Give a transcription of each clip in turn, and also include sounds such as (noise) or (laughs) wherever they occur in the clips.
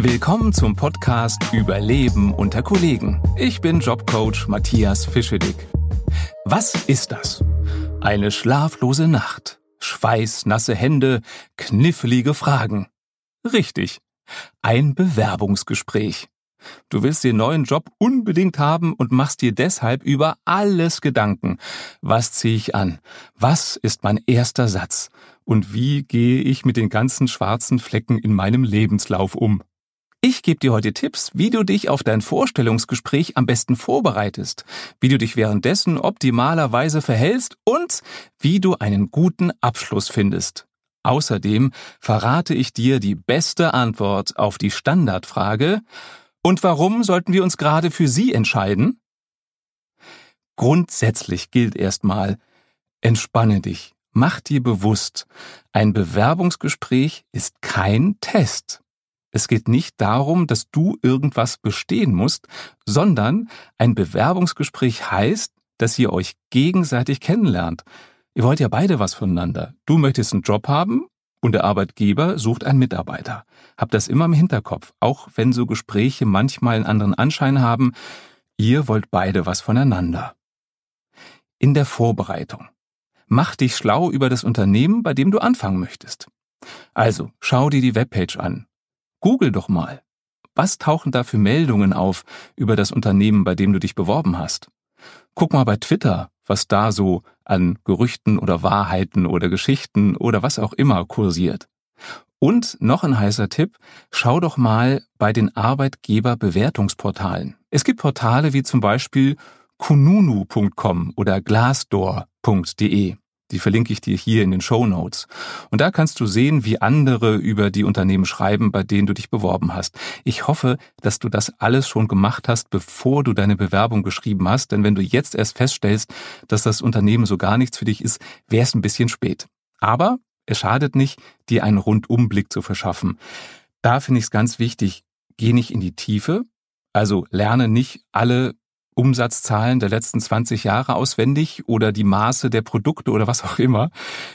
Willkommen zum Podcast Überleben unter Kollegen. Ich bin Jobcoach Matthias Fischedick. Was ist das? Eine schlaflose Nacht, schweißnasse Hände, knifflige Fragen. Richtig. Ein Bewerbungsgespräch. Du willst den neuen Job unbedingt haben und machst dir deshalb über alles Gedanken. Was ziehe ich an? Was ist mein erster Satz? Und wie gehe ich mit den ganzen schwarzen Flecken in meinem Lebenslauf um? Ich gebe dir heute Tipps, wie du dich auf dein Vorstellungsgespräch am besten vorbereitest, wie du dich währenddessen optimalerweise verhältst und wie du einen guten Abschluss findest. Außerdem verrate ich dir die beste Antwort auf die Standardfrage Und warum sollten wir uns gerade für sie entscheiden? Grundsätzlich gilt erstmal, entspanne dich, mach dir bewusst, ein Bewerbungsgespräch ist kein Test. Es geht nicht darum, dass du irgendwas bestehen musst, sondern ein Bewerbungsgespräch heißt, dass ihr euch gegenseitig kennenlernt. Ihr wollt ja beide was voneinander. Du möchtest einen Job haben und der Arbeitgeber sucht einen Mitarbeiter. Habt das immer im Hinterkopf, auch wenn so Gespräche manchmal einen anderen Anschein haben. Ihr wollt beide was voneinander. In der Vorbereitung. Mach dich schlau über das Unternehmen, bei dem du anfangen möchtest. Also, schau dir die Webpage an. Google doch mal. Was tauchen da für Meldungen auf über das Unternehmen, bei dem du dich beworben hast? Guck mal bei Twitter, was da so an Gerüchten oder Wahrheiten oder Geschichten oder was auch immer kursiert. Und noch ein heißer Tipp, schau doch mal bei den Arbeitgeberbewertungsportalen. Es gibt Portale wie zum Beispiel kununu.com oder glassdoor.de. Die verlinke ich dir hier in den Show Notes. Und da kannst du sehen, wie andere über die Unternehmen schreiben, bei denen du dich beworben hast. Ich hoffe, dass du das alles schon gemacht hast, bevor du deine Bewerbung geschrieben hast. Denn wenn du jetzt erst feststellst, dass das Unternehmen so gar nichts für dich ist, wäre es ein bisschen spät. Aber es schadet nicht, dir einen Rundumblick zu verschaffen. Da finde ich es ganz wichtig, geh nicht in die Tiefe. Also lerne nicht alle Umsatzzahlen der letzten 20 Jahre auswendig oder die Maße der Produkte oder was auch immer.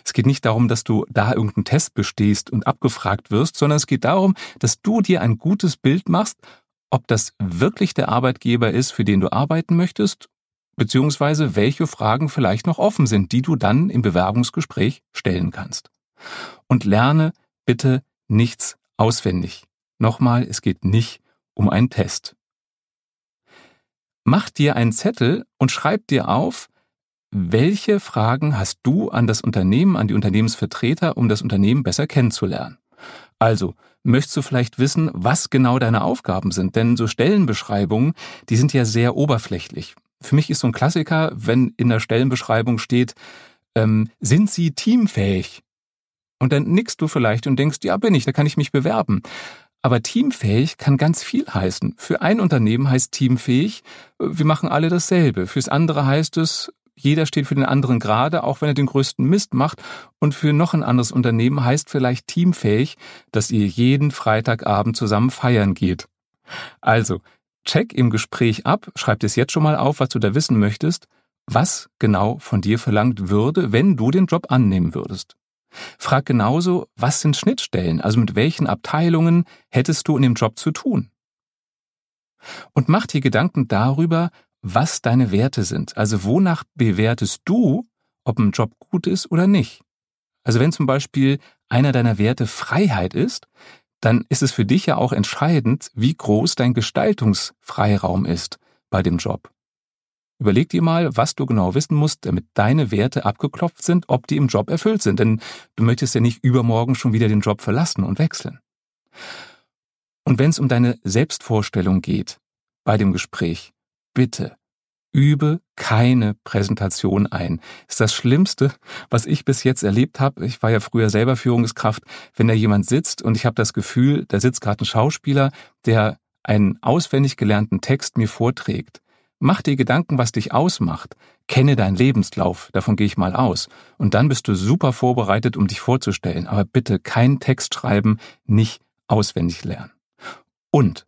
Es geht nicht darum, dass du da irgendeinen Test bestehst und abgefragt wirst, sondern es geht darum, dass du dir ein gutes Bild machst, ob das wirklich der Arbeitgeber ist, für den du arbeiten möchtest, beziehungsweise welche Fragen vielleicht noch offen sind, die du dann im Bewerbungsgespräch stellen kannst. Und lerne bitte nichts auswendig. Nochmal, es geht nicht um einen Test. Mach dir einen Zettel und schreib dir auf, welche Fragen hast du an das Unternehmen, an die Unternehmensvertreter, um das Unternehmen besser kennenzulernen. Also, möchtest du vielleicht wissen, was genau deine Aufgaben sind? Denn so Stellenbeschreibungen, die sind ja sehr oberflächlich. Für mich ist so ein Klassiker, wenn in der Stellenbeschreibung steht, ähm, sind Sie teamfähig? Und dann nickst du vielleicht und denkst, ja, bin ich, da kann ich mich bewerben. Aber teamfähig kann ganz viel heißen. Für ein Unternehmen heißt teamfähig, wir machen alle dasselbe. Fürs andere heißt es, jeder steht für den anderen gerade, auch wenn er den größten Mist macht. Und für noch ein anderes Unternehmen heißt vielleicht teamfähig, dass ihr jeden Freitagabend zusammen feiern geht. Also, check im Gespräch ab, schreib es jetzt schon mal auf, was du da wissen möchtest, was genau von dir verlangt würde, wenn du den Job annehmen würdest. Frag genauso, was sind Schnittstellen, also mit welchen Abteilungen hättest du in dem Job zu tun? Und mach dir Gedanken darüber, was deine Werte sind, also wonach bewertest du, ob ein Job gut ist oder nicht. Also wenn zum Beispiel einer deiner Werte Freiheit ist, dann ist es für dich ja auch entscheidend, wie groß dein Gestaltungsfreiraum ist bei dem Job. Überleg dir mal, was du genau wissen musst, damit deine Werte abgeklopft sind, ob die im Job erfüllt sind. Denn du möchtest ja nicht übermorgen schon wieder den Job verlassen und wechseln. Und wenn es um deine Selbstvorstellung geht bei dem Gespräch, bitte übe keine Präsentation ein. Ist das Schlimmste, was ich bis jetzt erlebt habe. Ich war ja früher selber Führungskraft, wenn da jemand sitzt und ich habe das Gefühl, da sitzt gerade ein Schauspieler, der einen auswendig gelernten Text mir vorträgt. Mach dir Gedanken, was dich ausmacht. Kenne deinen Lebenslauf, davon gehe ich mal aus. Und dann bist du super vorbereitet, um dich vorzustellen. Aber bitte keinen Text schreiben, nicht auswendig lernen. Und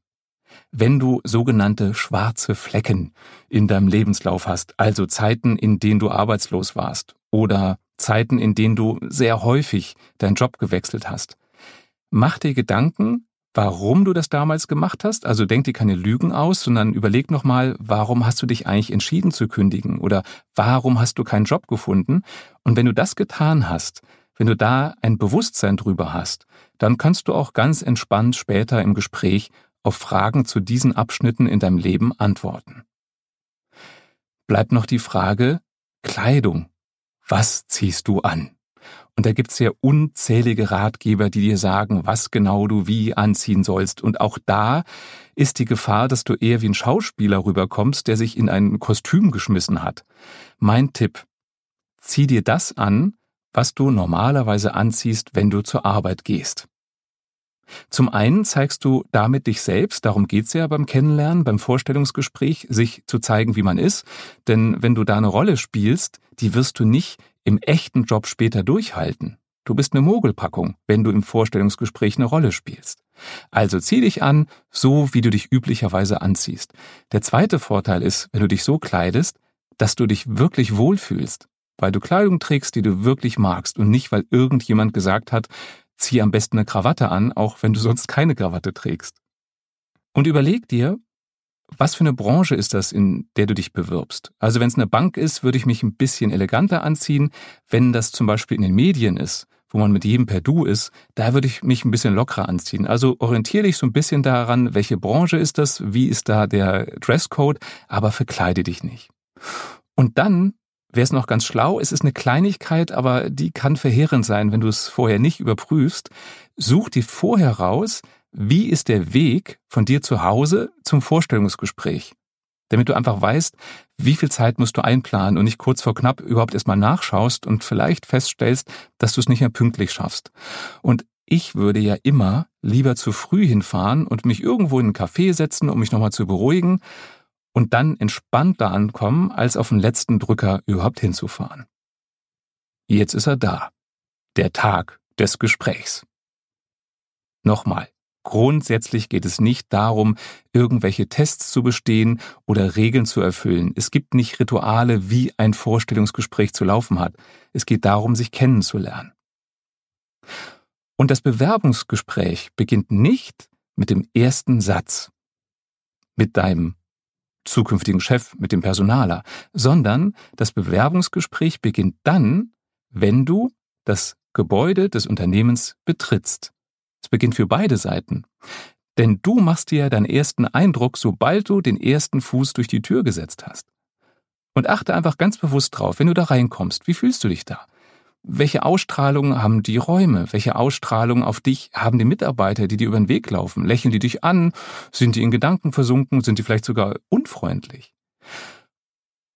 wenn du sogenannte schwarze Flecken in deinem Lebenslauf hast, also Zeiten, in denen du arbeitslos warst oder Zeiten, in denen du sehr häufig deinen Job gewechselt hast, mach dir Gedanken, warum du das damals gemacht hast. Also denk dir keine Lügen aus, sondern überleg nochmal, warum hast du dich eigentlich entschieden zu kündigen oder warum hast du keinen Job gefunden. Und wenn du das getan hast, wenn du da ein Bewusstsein drüber hast, dann kannst du auch ganz entspannt später im Gespräch auf Fragen zu diesen Abschnitten in deinem Leben antworten. Bleibt noch die Frage Kleidung. Was ziehst du an? Und da gibt's ja unzählige Ratgeber, die dir sagen, was genau du wie anziehen sollst. Und auch da ist die Gefahr, dass du eher wie ein Schauspieler rüberkommst, der sich in ein Kostüm geschmissen hat. Mein Tipp, zieh dir das an, was du normalerweise anziehst, wenn du zur Arbeit gehst. Zum einen zeigst du damit dich selbst, darum geht's ja beim Kennenlernen, beim Vorstellungsgespräch, sich zu zeigen, wie man ist. Denn wenn du da eine Rolle spielst, die wirst du nicht im echten Job später durchhalten. Du bist eine Mogelpackung, wenn du im Vorstellungsgespräch eine Rolle spielst. Also zieh dich an, so wie du dich üblicherweise anziehst. Der zweite Vorteil ist, wenn du dich so kleidest, dass du dich wirklich wohlfühlst, weil du Kleidung trägst, die du wirklich magst und nicht, weil irgendjemand gesagt hat, zieh am besten eine Krawatte an, auch wenn du sonst keine Krawatte trägst. Und überleg dir, was für eine Branche ist das, in der du dich bewirbst? Also wenn es eine Bank ist, würde ich mich ein bisschen eleganter anziehen. Wenn das zum Beispiel in den Medien ist, wo man mit jedem per Du ist, da würde ich mich ein bisschen lockerer anziehen. Also orientiere dich so ein bisschen daran, welche Branche ist das, wie ist da der Dresscode, aber verkleide dich nicht. Und dann wäre es noch ganz schlau, es ist eine Kleinigkeit, aber die kann verheerend sein, wenn du es vorher nicht überprüfst. Such dir vorher raus, wie ist der Weg von dir zu Hause zum Vorstellungsgespräch? Damit du einfach weißt, wie viel Zeit musst du einplanen und nicht kurz vor knapp überhaupt erstmal nachschaust und vielleicht feststellst, dass du es nicht mehr pünktlich schaffst. Und ich würde ja immer lieber zu früh hinfahren und mich irgendwo in einen Café setzen, um mich nochmal zu beruhigen und dann entspannt da ankommen, als auf den letzten Drücker überhaupt hinzufahren. Jetzt ist er da. Der Tag des Gesprächs. Nochmal. Grundsätzlich geht es nicht darum, irgendwelche Tests zu bestehen oder Regeln zu erfüllen. Es gibt nicht Rituale, wie ein Vorstellungsgespräch zu laufen hat. Es geht darum, sich kennenzulernen. Und das Bewerbungsgespräch beginnt nicht mit dem ersten Satz, mit deinem zukünftigen Chef, mit dem Personaler, sondern das Bewerbungsgespräch beginnt dann, wenn du das Gebäude des Unternehmens betrittst. Es beginnt für beide Seiten. Denn du machst dir deinen ersten Eindruck, sobald du den ersten Fuß durch die Tür gesetzt hast. Und achte einfach ganz bewusst drauf, wenn du da reinkommst, wie fühlst du dich da? Welche Ausstrahlung haben die Räume? Welche Ausstrahlung auf dich haben die Mitarbeiter, die dir über den Weg laufen? Lächeln die dich an? Sind die in Gedanken versunken? Sind die vielleicht sogar unfreundlich?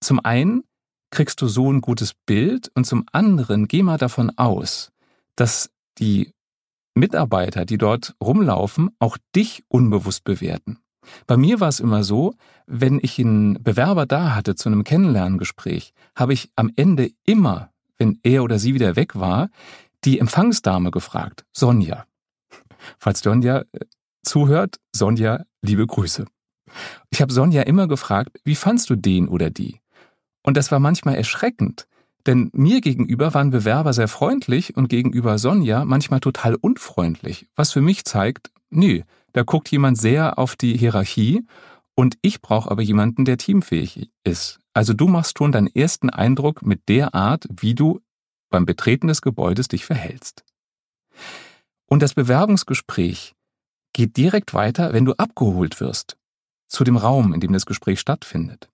Zum einen kriegst du so ein gutes Bild und zum anderen geh mal davon aus, dass die Mitarbeiter, die dort rumlaufen, auch dich unbewusst bewerten. Bei mir war es immer so, wenn ich einen Bewerber da hatte zu einem Kennenlerngespräch, habe ich am Ende immer, wenn er oder sie wieder weg war, die Empfangsdame gefragt, Sonja. Falls Sonja äh, zuhört, Sonja, liebe Grüße. Ich habe Sonja immer gefragt, wie fandst du den oder die? Und das war manchmal erschreckend, denn mir gegenüber waren Bewerber sehr freundlich und gegenüber Sonja manchmal total unfreundlich, was für mich zeigt, nö, da guckt jemand sehr auf die Hierarchie und ich brauche aber jemanden, der teamfähig ist. Also du machst schon deinen ersten Eindruck mit der Art, wie du beim Betreten des Gebäudes dich verhältst. Und das Bewerbungsgespräch geht direkt weiter, wenn du abgeholt wirst zu dem Raum, in dem das Gespräch stattfindet.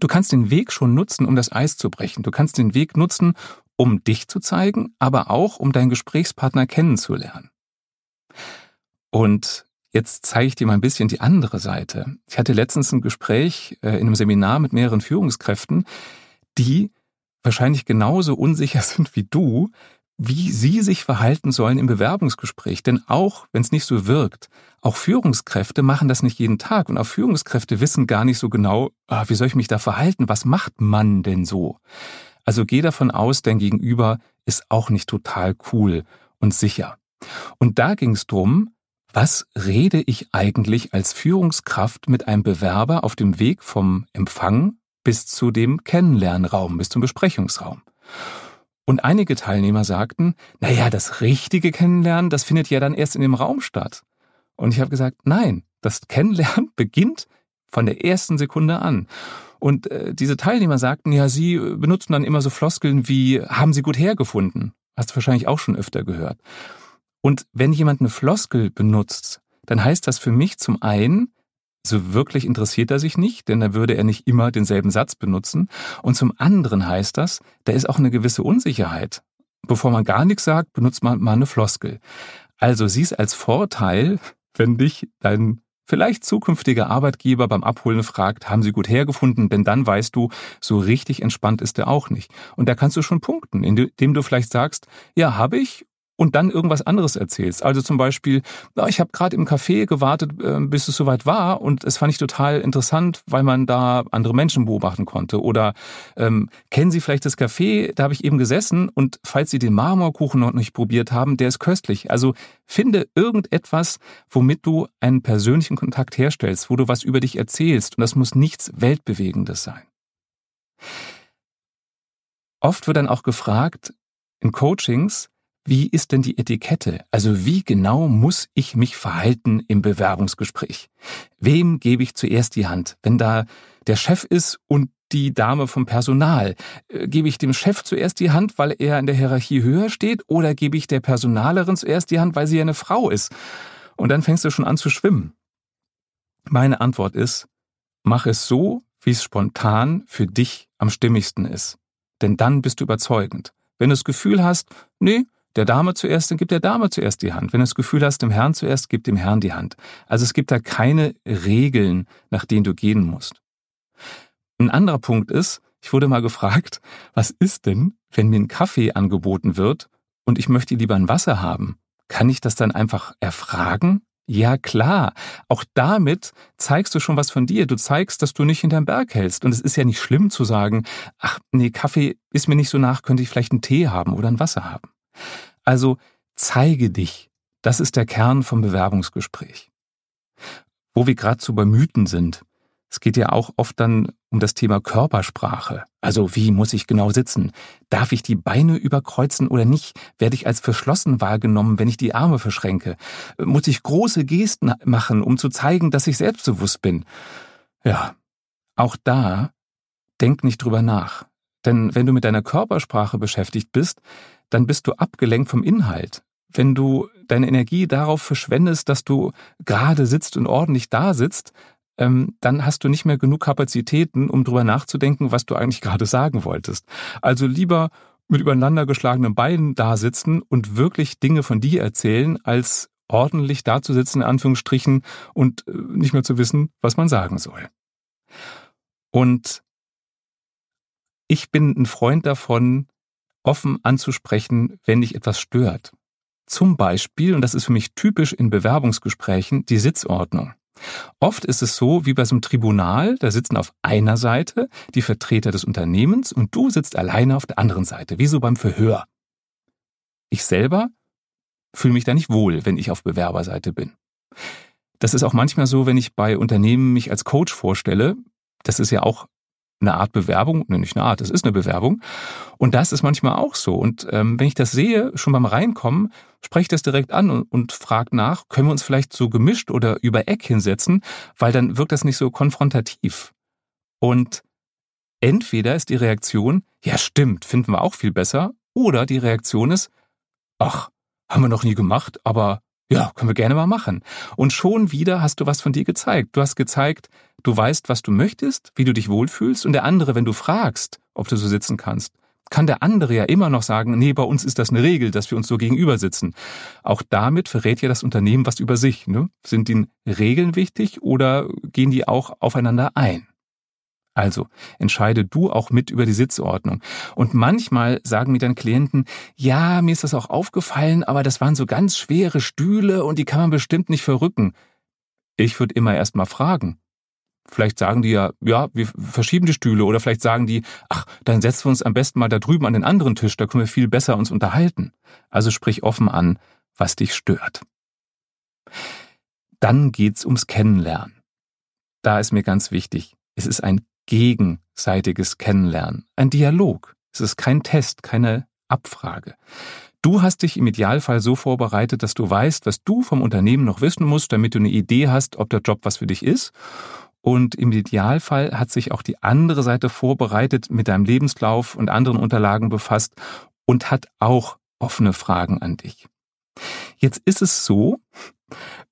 Du kannst den Weg schon nutzen, um das Eis zu brechen. Du kannst den Weg nutzen, um dich zu zeigen, aber auch um deinen Gesprächspartner kennenzulernen. Und jetzt zeige ich dir mal ein bisschen die andere Seite. Ich hatte letztens ein Gespräch äh, in einem Seminar mit mehreren Führungskräften, die wahrscheinlich genauso unsicher (laughs) sind wie du, wie sie sich verhalten sollen im Bewerbungsgespräch. Denn auch wenn es nicht so wirkt, auch Führungskräfte machen das nicht jeden Tag und auch Führungskräfte wissen gar nicht so genau, ah, wie soll ich mich da verhalten? Was macht man denn so? Also geh davon aus, dein Gegenüber ist auch nicht total cool und sicher. Und da ging es drum, was rede ich eigentlich als Führungskraft mit einem Bewerber auf dem Weg vom Empfang bis zu dem Kennenlernraum, bis zum Besprechungsraum? Und einige Teilnehmer sagten, naja, das richtige Kennenlernen, das findet ja dann erst in dem Raum statt. Und ich habe gesagt, nein, das Kennenlernen (laughs) beginnt von der ersten Sekunde an. Und äh, diese Teilnehmer sagten, ja, sie benutzen dann immer so Floskeln wie, haben sie gut hergefunden? Hast du wahrscheinlich auch schon öfter gehört. Und wenn jemand eine Floskel benutzt, dann heißt das für mich zum einen, so wirklich interessiert er sich nicht, denn da würde er nicht immer denselben Satz benutzen. Und zum anderen heißt das, da ist auch eine gewisse Unsicherheit. Bevor man gar nichts sagt, benutzt man mal eine Floskel. Also sieh's als Vorteil, wenn dich dein vielleicht zukünftiger Arbeitgeber beim Abholen fragt, haben Sie gut hergefunden, denn dann weißt du, so richtig entspannt ist er auch nicht. Und da kannst du schon punkten, indem du vielleicht sagst, ja, habe ich und dann irgendwas anderes erzählst. Also zum Beispiel, ich habe gerade im Café gewartet, äh, bis es soweit war und es fand ich total interessant, weil man da andere Menschen beobachten konnte. Oder ähm, kennen Sie vielleicht das Café, da habe ich eben gesessen und falls Sie den Marmorkuchen noch nicht probiert haben, der ist köstlich. Also finde irgendetwas, womit du einen persönlichen Kontakt herstellst, wo du was über dich erzählst und das muss nichts Weltbewegendes sein. Oft wird dann auch gefragt, in Coachings, wie ist denn die Etikette? Also wie genau muss ich mich verhalten im Bewerbungsgespräch? Wem gebe ich zuerst die Hand? Wenn da der Chef ist und die Dame vom Personal, äh, gebe ich dem Chef zuerst die Hand, weil er in der Hierarchie höher steht, oder gebe ich der Personalerin zuerst die Hand, weil sie ja eine Frau ist? Und dann fängst du schon an zu schwimmen. Meine Antwort ist, mach es so, wie es spontan für dich am stimmigsten ist. Denn dann bist du überzeugend. Wenn du das Gefühl hast, nee, der Dame zuerst, dann gibt der Dame zuerst die Hand. Wenn du das Gefühl hast, dem Herrn zuerst, gib dem Herrn die Hand. Also es gibt da keine Regeln, nach denen du gehen musst. Ein anderer Punkt ist, ich wurde mal gefragt, was ist denn, wenn mir ein Kaffee angeboten wird und ich möchte lieber ein Wasser haben? Kann ich das dann einfach erfragen? Ja, klar. Auch damit zeigst du schon was von dir. Du zeigst, dass du nicht hinterm Berg hältst. Und es ist ja nicht schlimm zu sagen, ach, nee, Kaffee ist mir nicht so nach, könnte ich vielleicht einen Tee haben oder ein Wasser haben. Also zeige dich. Das ist der Kern vom Bewerbungsgespräch. Wo wir gerade bei Mythen sind. Es geht ja auch oft dann um das Thema Körpersprache. Also wie muss ich genau sitzen? Darf ich die Beine überkreuzen oder nicht? Werde ich als verschlossen wahrgenommen, wenn ich die Arme verschränke? Muss ich große Gesten machen, um zu zeigen, dass ich selbstbewusst bin? Ja, auch da denk nicht drüber nach. Denn wenn du mit deiner Körpersprache beschäftigt bist, dann bist du abgelenkt vom Inhalt. Wenn du deine Energie darauf verschwendest, dass du gerade sitzt und ordentlich da sitzt, ähm, dann hast du nicht mehr genug Kapazitäten, um drüber nachzudenken, was du eigentlich (laughs) gerade sagen wolltest. Also lieber mit übereinander geschlagenen Beinen da sitzen und wirklich Dinge von dir erzählen, als ordentlich da zu sitzen, in Anführungsstrichen, und äh, nicht mehr zu wissen, was man sagen soll. Und ich bin ein Freund davon, offen anzusprechen, wenn dich etwas stört. Zum Beispiel, und das ist für mich typisch in Bewerbungsgesprächen, die Sitzordnung. Oft ist es so wie bei so einem Tribunal, da sitzen auf einer Seite die Vertreter des Unternehmens und du sitzt alleine auf der anderen Seite, wie so beim Verhör. Ich selber fühle mich da nicht wohl, wenn ich auf Bewerberseite bin. Das ist auch manchmal so, wenn ich bei Unternehmen mich als Coach vorstelle. Das ist ja auch eine Art Bewerbung, ne, nicht eine Art, es ist eine Bewerbung. Und das ist manchmal auch so. Und ähm, wenn ich das sehe, schon beim Reinkommen, spreche ich das direkt an und, und frage nach, können wir uns vielleicht so gemischt oder über Eck hinsetzen, weil dann wirkt das nicht so konfrontativ. Und entweder ist die Reaktion, ja stimmt, finden wir auch viel besser, oder die Reaktion ist, ach, haben wir noch nie gemacht, aber ja, können wir gerne mal machen. Und schon wieder hast du was von dir gezeigt. Du hast gezeigt, du weißt, was du möchtest, wie du dich wohlfühlst. Und der andere, wenn du fragst, ob du so sitzen kannst, kann der andere ja immer noch sagen, nee, bei uns ist das eine Regel, dass wir uns so gegenüber sitzen. Auch damit verrät ja das Unternehmen was über sich. Ne? Sind die Regeln wichtig oder gehen die auch aufeinander ein? Also entscheide du auch mit über die Sitzordnung. Und manchmal sagen mir dann Klienten, ja, mir ist das auch aufgefallen, aber das waren so ganz schwere Stühle und die kann man bestimmt nicht verrücken. Ich würde immer erst mal fragen. Vielleicht sagen die ja, ja, wir verschieben die Stühle oder vielleicht sagen die, ach, dann setzen wir uns am besten mal da drüben an den anderen Tisch, da können wir viel besser uns unterhalten. Also sprich offen an, was dich stört. Dann geht's ums Kennenlernen. Da ist mir ganz wichtig, es ist ein gegenseitiges Kennenlernen, ein Dialog. Es ist kein Test, keine Abfrage. Du hast dich im Idealfall so vorbereitet, dass du weißt, was du vom Unternehmen noch wissen musst, damit du eine Idee hast, ob der Job was für dich ist. Und im Idealfall hat sich auch die andere Seite vorbereitet, mit deinem Lebenslauf und anderen Unterlagen befasst und hat auch offene Fragen an dich. Jetzt ist es so,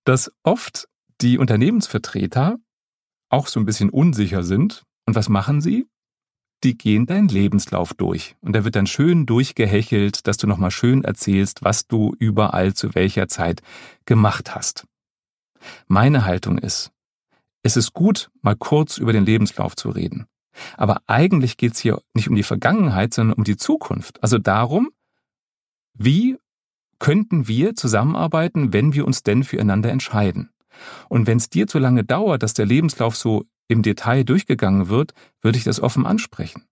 dass oft die Unternehmensvertreter auch so ein bisschen unsicher sind. Und was machen sie? die gehen deinen Lebenslauf durch. Und da wird dann schön durchgehechelt, dass du nochmal schön erzählst, was du überall zu welcher Zeit gemacht hast. Meine Haltung ist, es ist gut, mal kurz über den Lebenslauf zu reden. Aber eigentlich geht es hier nicht um die Vergangenheit, sondern um die Zukunft. Also darum, wie könnten wir zusammenarbeiten, wenn wir uns denn füreinander entscheiden. Und wenn es dir zu lange dauert, dass der Lebenslauf so im Detail durchgegangen wird, würde ich das offen ansprechen.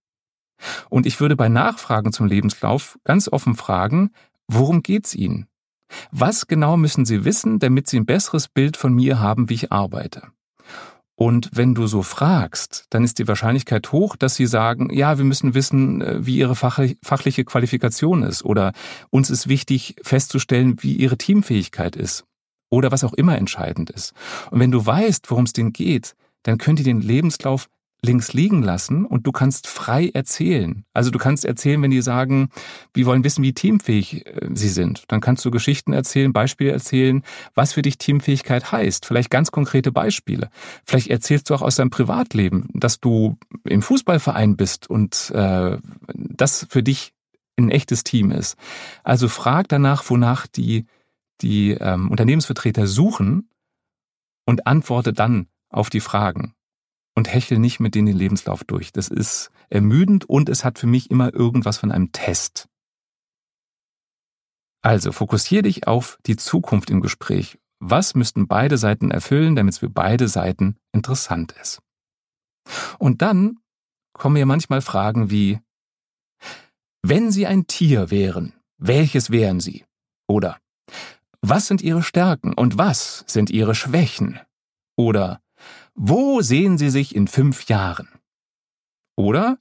Und ich würde bei Nachfragen zum Lebenslauf ganz offen fragen, worum geht's Ihnen? Was genau müssen Sie wissen, damit Sie ein besseres Bild von mir haben, wie ich arbeite? Und wenn du so fragst, dann ist die Wahrscheinlichkeit hoch, dass sie sagen, ja, wir müssen wissen, äh, wie ihre fachliche Qualifikation ist oder uns ist wichtig festzustellen, wie ihre Teamfähigkeit ist oder was auch immer entscheidend ist. Und wenn du weißt, worum es denen geht, dann könnt ihr den Lebenslauf links liegen lassen und du kannst frei erzählen. Also du kannst erzählen, wenn die sagen, wir wollen wissen, wie teamfähig äh, sie sind. Dann kannst du Geschichten erzählen, Beispiele erzählen, was für dich Teamfähigkeit heißt. Vielleicht ganz konkrete Beispiele. Vielleicht erzählst du auch aus deinem Privatleben, dass du im Fußballverein bist und äh, das für dich ein echtes Team ist. Also frag danach, wonach die, die ähm, Unternehmensvertreter suchen und antworte dann auf die Fragen und hechel nicht mit denen den Lebenslauf durch. Das ist ermüdend und es hat für mich immer irgendwas von einem Test. Also fokussiere dich auf die Zukunft im Gespräch. Was müssten beide Seiten erfüllen, damit es für beide Seiten interessant ist? Und dann kommen mir manchmal Fragen wie, wenn Sie ein Tier wären, welches wären Sie? Oder, was sind Ihre Stärken und was sind Ihre Schwächen? Oder, wo sehen Sie sich in fünf Jahren? Oder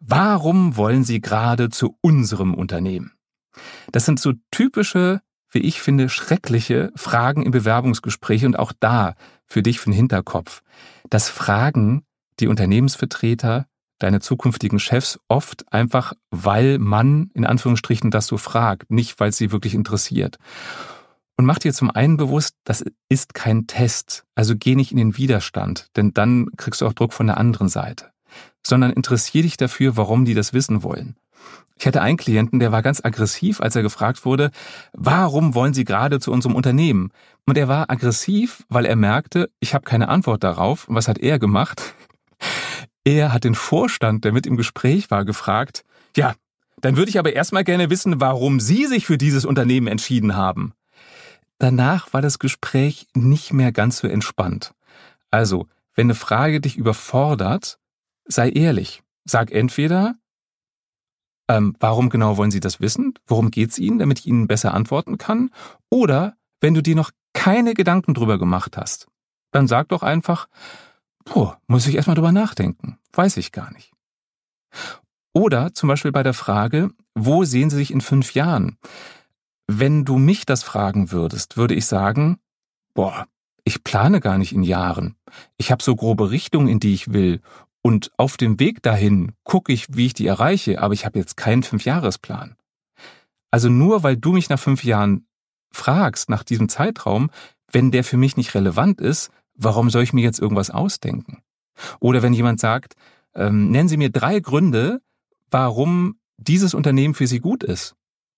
warum wollen Sie gerade zu unserem Unternehmen? Das sind so typische, wie ich finde, schreckliche Fragen im Bewerbungsgespräch und auch da für dich für den Hinterkopf. Das fragen die Unternehmensvertreter, deine zukünftigen Chefs oft einfach, weil man in Anführungsstrichen das so fragt, nicht weil es sie wirklich interessiert. Und mach dir zum einen bewusst, das ist kein Test. Also geh nicht in den Widerstand, denn dann kriegst du auch Druck von der anderen Seite. Sondern interessier dich dafür, warum die das wissen wollen. Ich hatte einen Klienten, der war ganz aggressiv, als er gefragt wurde, warum wollen Sie gerade zu unserem Unternehmen? Und er war aggressiv, weil er merkte, ich habe keine Antwort darauf. Und was hat er gemacht? (laughs) Er hat den Vorstand, der mit im Gespräch war, gefragt, ja, dann würde ich aber erstmal gerne wissen, warum Sie sich für dieses Unternehmen entschieden haben. Danach war das Gespräch nicht mehr ganz so entspannt. Also, wenn eine Frage dich überfordert, sei ehrlich. Sag entweder, ähm, warum genau wollen Sie das wissen? Worum geht's Ihnen, damit ich Ihnen besser antworten kann? Oder wenn du dir noch keine Gedanken drüber gemacht hast, dann sag doch einfach, boah, muss ich erstmal drüber nachdenken. Weiß ich gar nicht. Oder zum Beispiel bei der Frage, wo sehen Sie sich in fünf Jahren? Wenn du mich das fragen würdest, würde ich sagen, boah, ich plane gar nicht in Jahren. Ich habe so grobe Richtungen, in die ich will. Und auf dem Weg dahin gucke ich, wie ich die erreiche, aber ich habe jetzt keinen Fünfjahresplan. Also nur weil du mich nach fünf Jahren fragst, nach diesem Zeitraum, wenn der für mich nicht relevant ist, warum soll ich mir jetzt irgendwas ausdenken? Oder wenn jemand sagt, ähm, nennen Sie mir drei Gründe, warum dieses Unternehmen für Sie gut ist.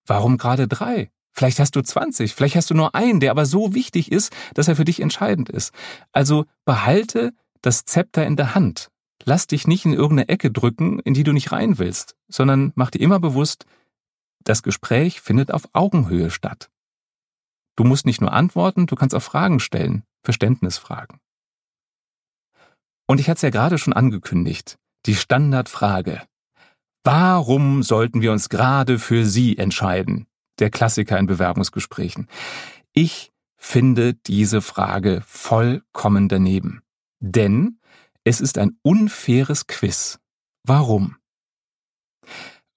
Warum gerade drei? Vielleicht hast du 20, vielleicht hast du nur einen, der aber so wichtig ist, dass er für dich entscheidend ist. Also behalte das Zepter in der Hand. Lass dich nicht in irgendeine Ecke drücken, in die du nicht rein willst, sondern mach dir immer bewusst, das Gespräch findet auf Augenhöhe statt. Du musst nicht nur antworten, du kannst auch Fragen stellen, Verständnisfragen. Und ich hatte es ja gerade schon angekündigt, die Standardfrage. Warum sollten wir uns gerade für Sie entscheiden? Der Klassiker in Bewerbungsgesprächen. Ich finde diese Frage vollkommen daneben. Denn es ist ein unfaires Quiz. Warum?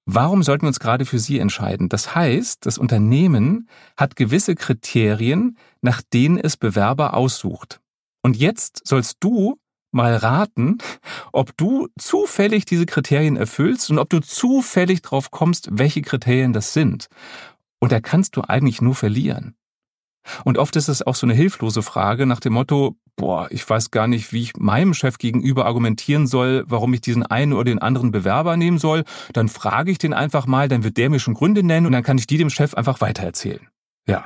Warum sollten wir uns gerade für sie entscheiden? Das heißt, das Unternehmen hat gewisse Kriterien, nach denen es Bewerber aussucht. Und jetzt sollst du mal raten, ob du zufällig diese Kriterien erfüllst und ob du zufällig drauf kommst, welche Kriterien das sind. Und da kannst du eigentlich nur verlieren. Und oft ist es auch so eine hilflose Frage nach dem Motto, boah, ich weiß gar nicht, wie ich meinem Chef gegenüber argumentieren soll, warum ich diesen einen oder den anderen Bewerber nehmen soll. Dann frage ich den einfach mal, dann wird der mir schon Gründe nennen und dann kann ich die dem Chef einfach weitererzählen. Ja.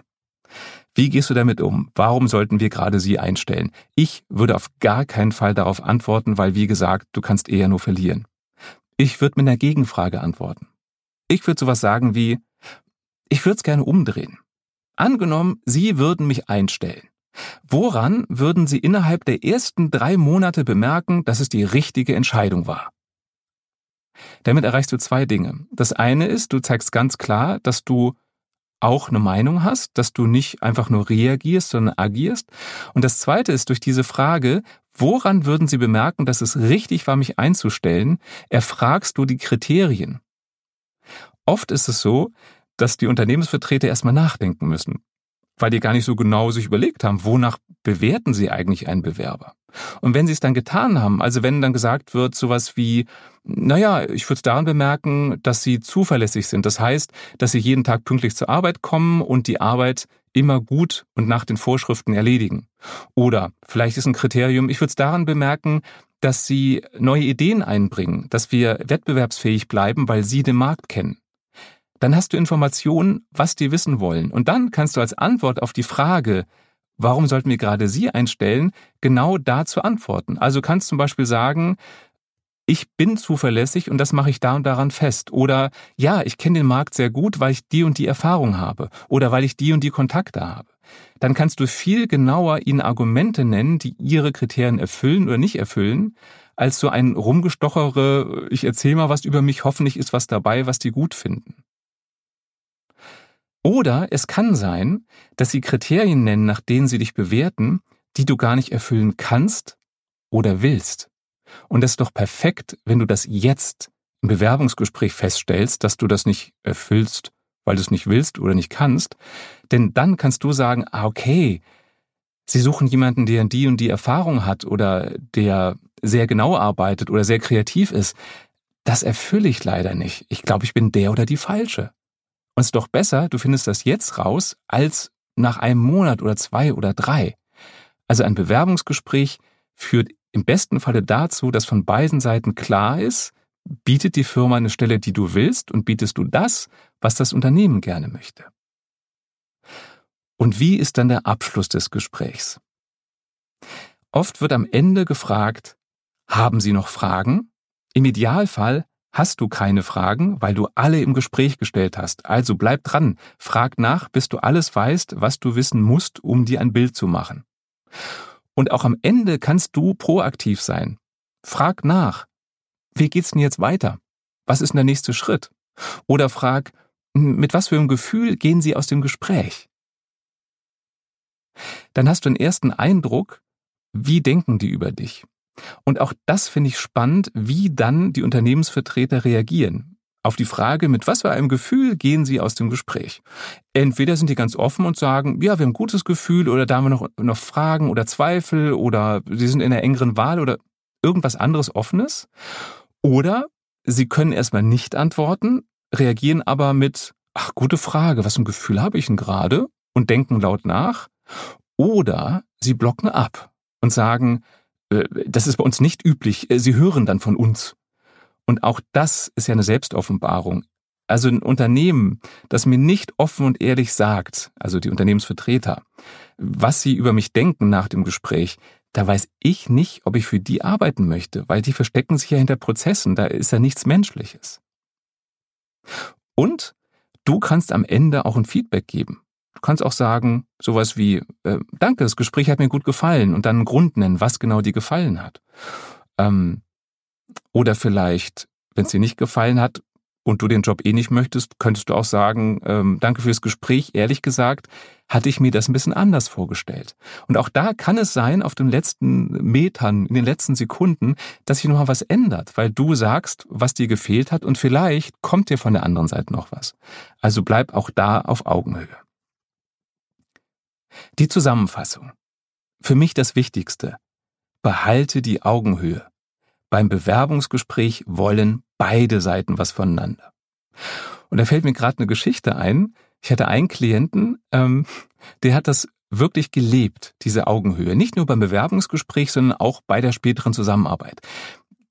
Wie gehst du damit um? Warum sollten wir gerade sie einstellen? Ich würde auf gar keinen Fall darauf antworten, weil wie gesagt, du kannst eher nur verlieren. Ich würde mit einer Gegenfrage antworten. Ich würde sowas sagen wie, ich würde es gerne umdrehen. Angenommen, Sie würden mich einstellen. Woran würden Sie innerhalb der ersten drei Monate bemerken, dass es die richtige Entscheidung war? Damit erreichst du zwei Dinge. Das eine ist, du zeigst ganz klar, dass du auch eine Meinung hast, dass du nicht einfach nur reagierst, sondern agierst. Und das zweite ist durch diese Frage, woran würden Sie bemerken, dass es richtig war, mich einzustellen, erfragst du die Kriterien. Oft ist es so, dass die Unternehmensvertreter erstmal nachdenken müssen, weil die gar nicht so genau sich überlegt haben, wonach bewerten sie eigentlich einen Bewerber. Und wenn sie es dann getan haben, also wenn dann gesagt wird, sowas wie, naja, ich würde es daran bemerken, dass sie zuverlässig sind. Das heißt, dass sie jeden Tag pünktlich zur Arbeit kommen und die Arbeit immer gut und nach den Vorschriften erledigen. Oder vielleicht ist ein Kriterium, ich würde es daran bemerken, dass sie neue Ideen einbringen, dass wir wettbewerbsfähig bleiben, weil sie den Markt kennen dann hast du Informationen, was die wissen wollen. Und dann kannst du als Antwort auf die Frage, warum sollten wir gerade sie einstellen, genau dazu antworten. Also kannst zum Beispiel sagen, ich bin zuverlässig und das mache ich da und daran fest. Oder ja, ich kenne den Markt sehr gut, weil ich die und die Erfahrung habe. Oder weil ich die und die Kontakte habe. Dann kannst du viel genauer ihnen Argumente nennen, die ihre Kriterien erfüllen oder nicht erfüllen, als so ein rumgestochere, ich erzähle mal was über mich, hoffentlich ist was dabei, was die gut finden. Oder es kann sein, dass sie Kriterien nennen, nach denen sie dich bewerten, die du gar nicht erfüllen kannst oder willst. Und das ist doch perfekt, wenn du das jetzt im Bewerbungsgespräch feststellst, dass du das nicht erfüllst, weil du es nicht willst oder nicht kannst. Denn dann kannst du sagen, ah, okay, sie suchen jemanden, der die und die Erfahrung hat oder der sehr genau arbeitet oder sehr kreativ ist. Das erfülle ich leider nicht. Ich glaube, ich bin der oder die Falsche. Und es ist doch besser, du findest das jetzt raus, als nach einem Monat oder zwei oder drei. Also ein Bewerbungsgespräch führt im besten Falle dazu, dass von beiden Seiten klar ist, bietet die Firma eine Stelle, die du willst, und bietest du das, was das Unternehmen gerne möchte. Und wie ist dann der Abschluss des Gesprächs? Oft wird am Ende gefragt, haben Sie noch Fragen? Im Idealfall Hast du keine Fragen, weil du alle im Gespräch gestellt hast. Also bleib dran, frag nach, bis du alles weißt, was du wissen musst, um dir ein Bild zu machen. Und auch am Ende kannst du proaktiv sein. Frag nach. Wie geht's denn jetzt weiter? Was ist denn der nächste Schritt? Oder frag, mit was für einem Gefühl gehen sie aus dem Gespräch? Dann hast du einen ersten Eindruck, wie denken die über dich? Und auch das finde ich spannend, wie dann die Unternehmensvertreter reagieren. Auf die Frage, mit was für einem Gefühl gehen sie aus dem Gespräch? Entweder sind die ganz offen und sagen, ja, wir haben ein gutes Gefühl oder da haben wir noch, noch Fragen oder Zweifel oder sie sind in einer engeren Wahl oder irgendwas anderes Offenes. Oder sie können erstmal nicht antworten, reagieren aber mit, ach, gute Frage, was für ein Gefühl habe ich denn gerade? Und denken laut nach. Oder sie blocken ab und sagen, das ist bei uns nicht üblich. Äh, sie hören dann von uns. Und auch das ist ja eine Selbstoffenbarung. Also ein Unternehmen, das mir nicht offen und ehrlich sagt, also die Unternehmensvertreter, was sie über mich denken nach dem Gespräch, da weiß ich nicht, ob ich für die arbeiten möchte, weil die verstecken sich ja hinter Prozessen, da ist ja nichts Menschliches. Und du kannst am Ende auch ein Feedback geben. Du kannst auch sagen, sowas wie, äh, danke, das Gespräch hat mir gut gefallen und dann einen Grund nennen, was genau dir gefallen hat. Ähm, oder vielleicht, wenn es dir nicht gefallen hat, und du den Job eh nicht möchtest, könntest du auch sagen, ähm, danke fürs Gespräch. Ehrlich gesagt, hatte ich mir das ein bisschen anders vorgestellt. Und auch da kann es sein, auf den letzten Metern, in den letzten Sekunden, dass sich nochmal was ändert, weil du sagst, was dir gefehlt hat und vielleicht kommt dir von der anderen Seite noch was. Also bleib auch da auf Augenhöhe. Die Zusammenfassung. Für mich das Wichtigste. Behalte die Augenhöhe. Beim Bewerbungsgespräch wollen beide Seiten was voneinander. Und da fällt mir gerade eine Geschichte ein. Ich hatte einen Klienten, ähm, der hat das wirklich gelebt, diese Augenhöhe. Nicht nur beim Bewerbungsgespräch, sondern auch bei der späteren Zusammenarbeit.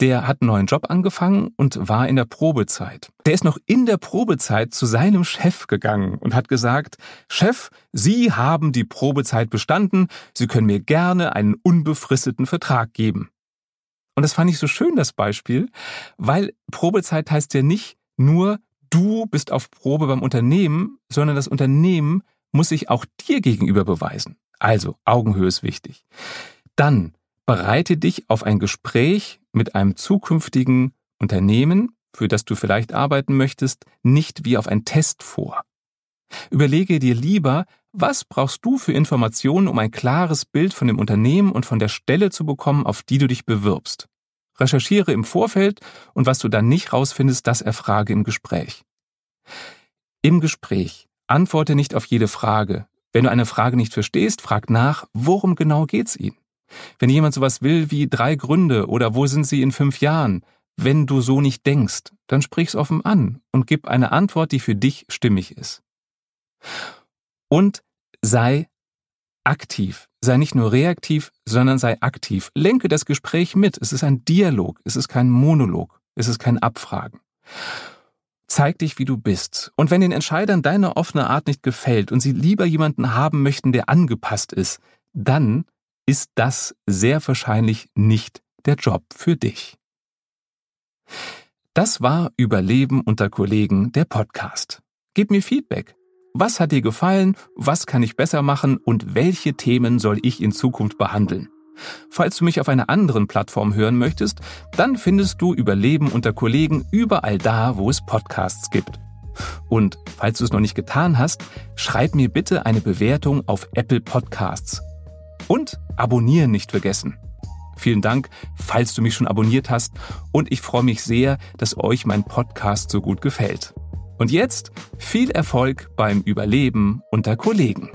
Der hat einen neuen Job angefangen und war in der Probezeit. Der ist noch in der Probezeit zu seinem Chef gegangen und hat gesagt, Chef, Sie haben die Probezeit bestanden, Sie können mir gerne einen unbefristeten Vertrag geben. Und das fand ich so schön, das Beispiel, weil Probezeit heißt ja nicht nur, du bist auf Probe beim Unternehmen, sondern das Unternehmen muss sich auch dir gegenüber beweisen. Also Augenhöhe ist wichtig. Dann bereite dich auf ein Gespräch mit einem zukünftigen Unternehmen, für das du vielleicht arbeiten möchtest, nicht wie auf ein Test vor. Überlege dir lieber, was brauchst du für Informationen, um ein klares Bild von dem Unternehmen und von der Stelle zu bekommen, auf die du dich bewirbst? Recherchiere im Vorfeld und was du dann nicht rausfindest, das erfrage im Gespräch. Im Gespräch antworte nicht auf jede Frage. Wenn du eine Frage nicht verstehst, frag nach, worum genau geht's Ihnen? Wenn jemand sowas will wie drei Gründe oder wo sind Sie in fünf Jahren, wenn du so nicht denkst, dann sprich's offen an und gib eine Antwort, die für dich stimmig ist. Und sei aktiv. Sei nicht nur reaktiv, sondern sei aktiv. Lenke das Gespräch mit. Es ist ein Dialog. Es ist kein Monolog. Es ist kein Abfragen. Zeig dich, wie du bist. Und wenn den Entscheidern deine offene Art nicht gefällt und sie lieber jemanden haben möchten, der angepasst ist, dann ist das sehr wahrscheinlich nicht der Job für dich. Das war Überleben unter Kollegen, der Podcast. Gib mir Feedback. Was hat dir gefallen? Was kann ich besser machen? Und welche Themen soll ich in Zukunft behandeln? Falls du mich auf einer anderen Plattform hören möchtest, dann findest du Überleben unter Kollegen überall da, wo es Podcasts gibt. Und falls du es noch nicht getan hast, schreib mir bitte eine Bewertung auf Apple Podcasts. Und abonnieren nicht vergessen. Vielen Dank, falls du mich schon abonniert hast und ich freue mich sehr, dass euch mein Podcast so gut gefällt. Und jetzt viel Erfolg beim Überleben unter Kollegen.